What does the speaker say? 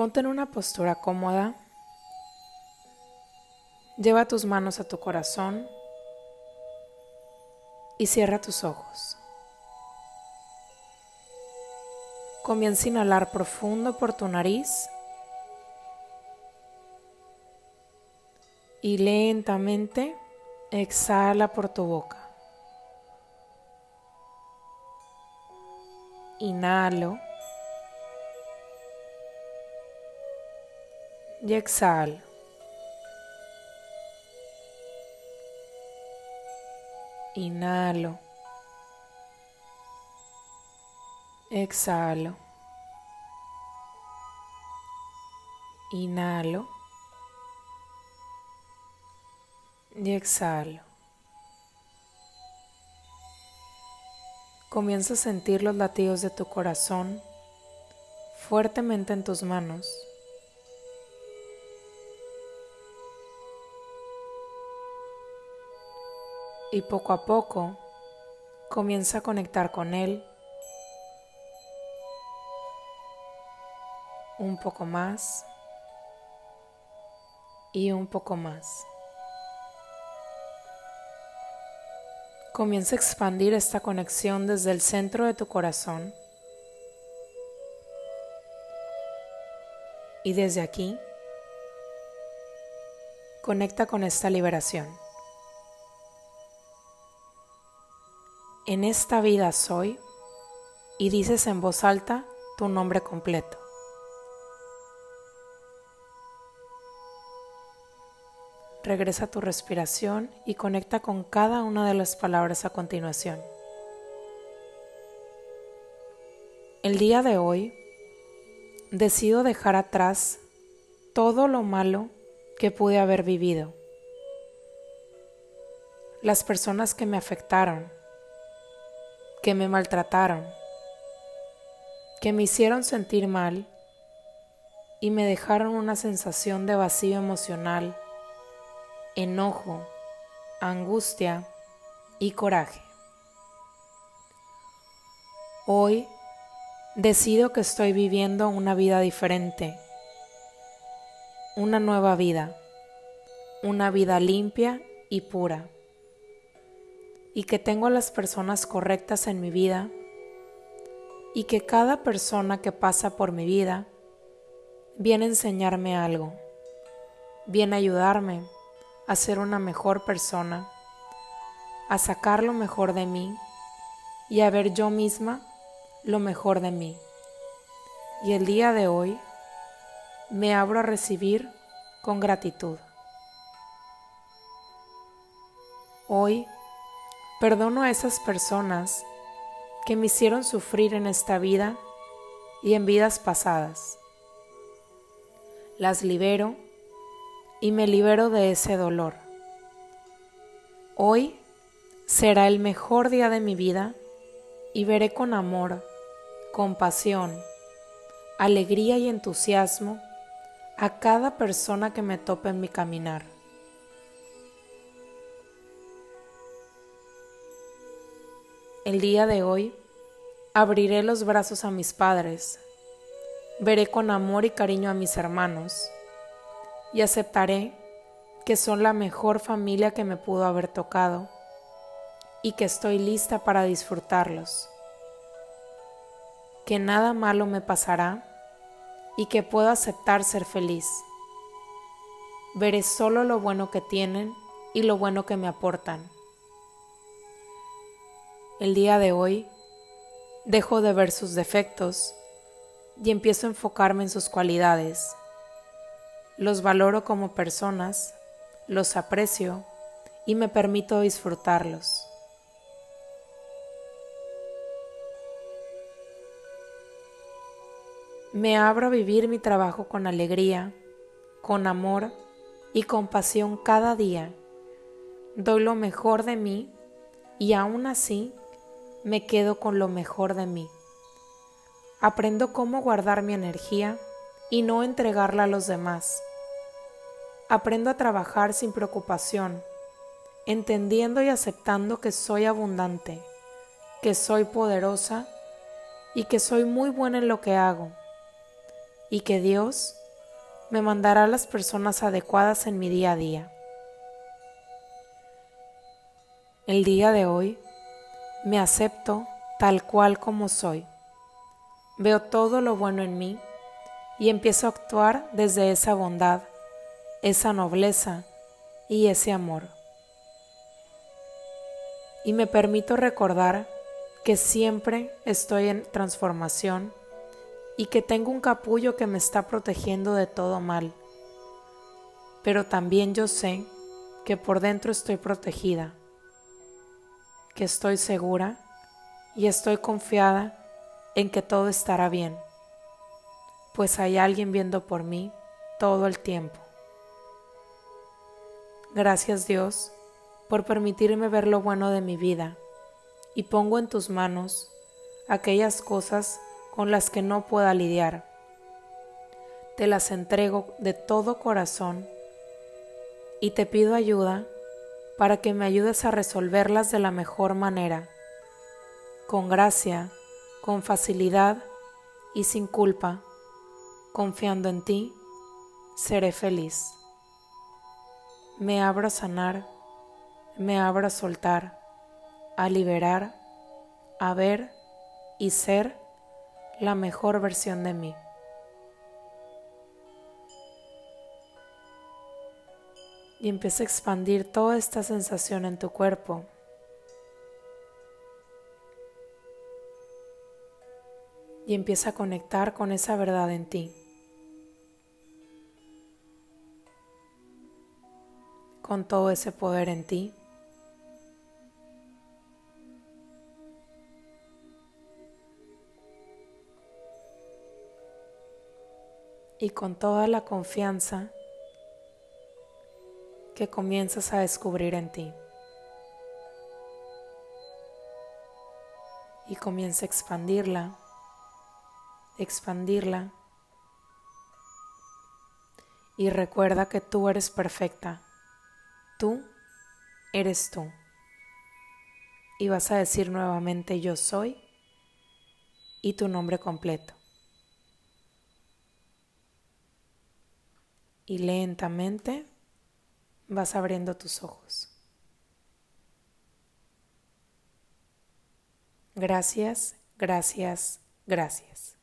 Ponte en una postura cómoda. Lleva tus manos a tu corazón y cierra tus ojos. Comienza a inhalar profundo por tu nariz y lentamente exhala por tu boca. Inhalo y. Inhalo. Exhalo. Inhalo. Y exhalo. Comienza a sentir los latidos de tu corazón fuertemente en tus manos. Y poco a poco comienza a conectar con Él un poco más y un poco más. Comienza a expandir esta conexión desde el centro de tu corazón y desde aquí conecta con esta liberación. En esta vida soy y dices en voz alta tu nombre completo. Regresa a tu respiración y conecta con cada una de las palabras a continuación. El día de hoy decido dejar atrás todo lo malo que pude haber vivido. Las personas que me afectaron, que me maltrataron, que me hicieron sentir mal y me dejaron una sensación de vacío emocional, enojo, angustia y coraje. Hoy decido que estoy viviendo una vida diferente, una nueva vida, una vida limpia y pura y que tengo a las personas correctas en mi vida y que cada persona que pasa por mi vida viene a enseñarme algo, viene a ayudarme a ser una mejor persona, a sacar lo mejor de mí y a ver yo misma lo mejor de mí. Y el día de hoy me abro a recibir con gratitud. Hoy Perdono a esas personas que me hicieron sufrir en esta vida y en vidas pasadas. Las libero y me libero de ese dolor. Hoy será el mejor día de mi vida y veré con amor, compasión, alegría y entusiasmo a cada persona que me tope en mi caminar. El día de hoy abriré los brazos a mis padres, veré con amor y cariño a mis hermanos y aceptaré que son la mejor familia que me pudo haber tocado y que estoy lista para disfrutarlos, que nada malo me pasará y que puedo aceptar ser feliz. Veré solo lo bueno que tienen y lo bueno que me aportan el día de hoy dejo de ver sus defectos y empiezo a enfocarme en sus cualidades. Los valoro como personas, los aprecio y me permito disfrutarlos. Me abro a vivir mi trabajo con alegría, con amor y compasión cada día. Doy lo mejor de mí y aún así me quedo con lo mejor de mí. Aprendo cómo guardar mi energía y no entregarla a los demás. Aprendo a trabajar sin preocupación, entendiendo y aceptando que soy abundante, que soy poderosa y que soy muy buena en lo que hago. y que Dios me mandará las personas adecuadas en mi día a día. El día de hoy me acepto tal cual como soy. Veo todo lo bueno en mí y empiezo a actuar desde esa bondad, esa nobleza y ese amor. Y me permito recordar que siempre estoy en transformación y que tengo un capullo que me está protegiendo de todo mal. Pero también yo sé que por dentro estoy protegida, que estoy segura y estoy confiada en que todo estará bien, pues hay alguien viendo por mí todo el tiempo. Gracias Dios por permitirme ver lo bueno de mi vida y pongo en tus manos aquellas cosas con las que no pueda lidiar. Te las entrego de todo corazón y te pido ayuda para que me ayudes a resolverlas de la mejor manera, con gracia, con facilidad y sin culpa, confiando en ti, seré feliz. Me abro a sanar, me abro a soltar a liberar, a ver y ser la mejor versión de mí. Y empieza a expandir toda esta sensación en tu cuerpo. Y empieza a conectar con esa verdad en ti. Con todo ese poder en ti. y con toda la confianza que comienzas a descubrir en ti. Y comienza a expandirla, expandirla. Y recuerda que tú eres perfecta. Tú eres tú. Y vas a decir nuevamente yo soy y tu nombre completo. y lentamente vas abriendo tus ojos. Gracias, gracias, gracias.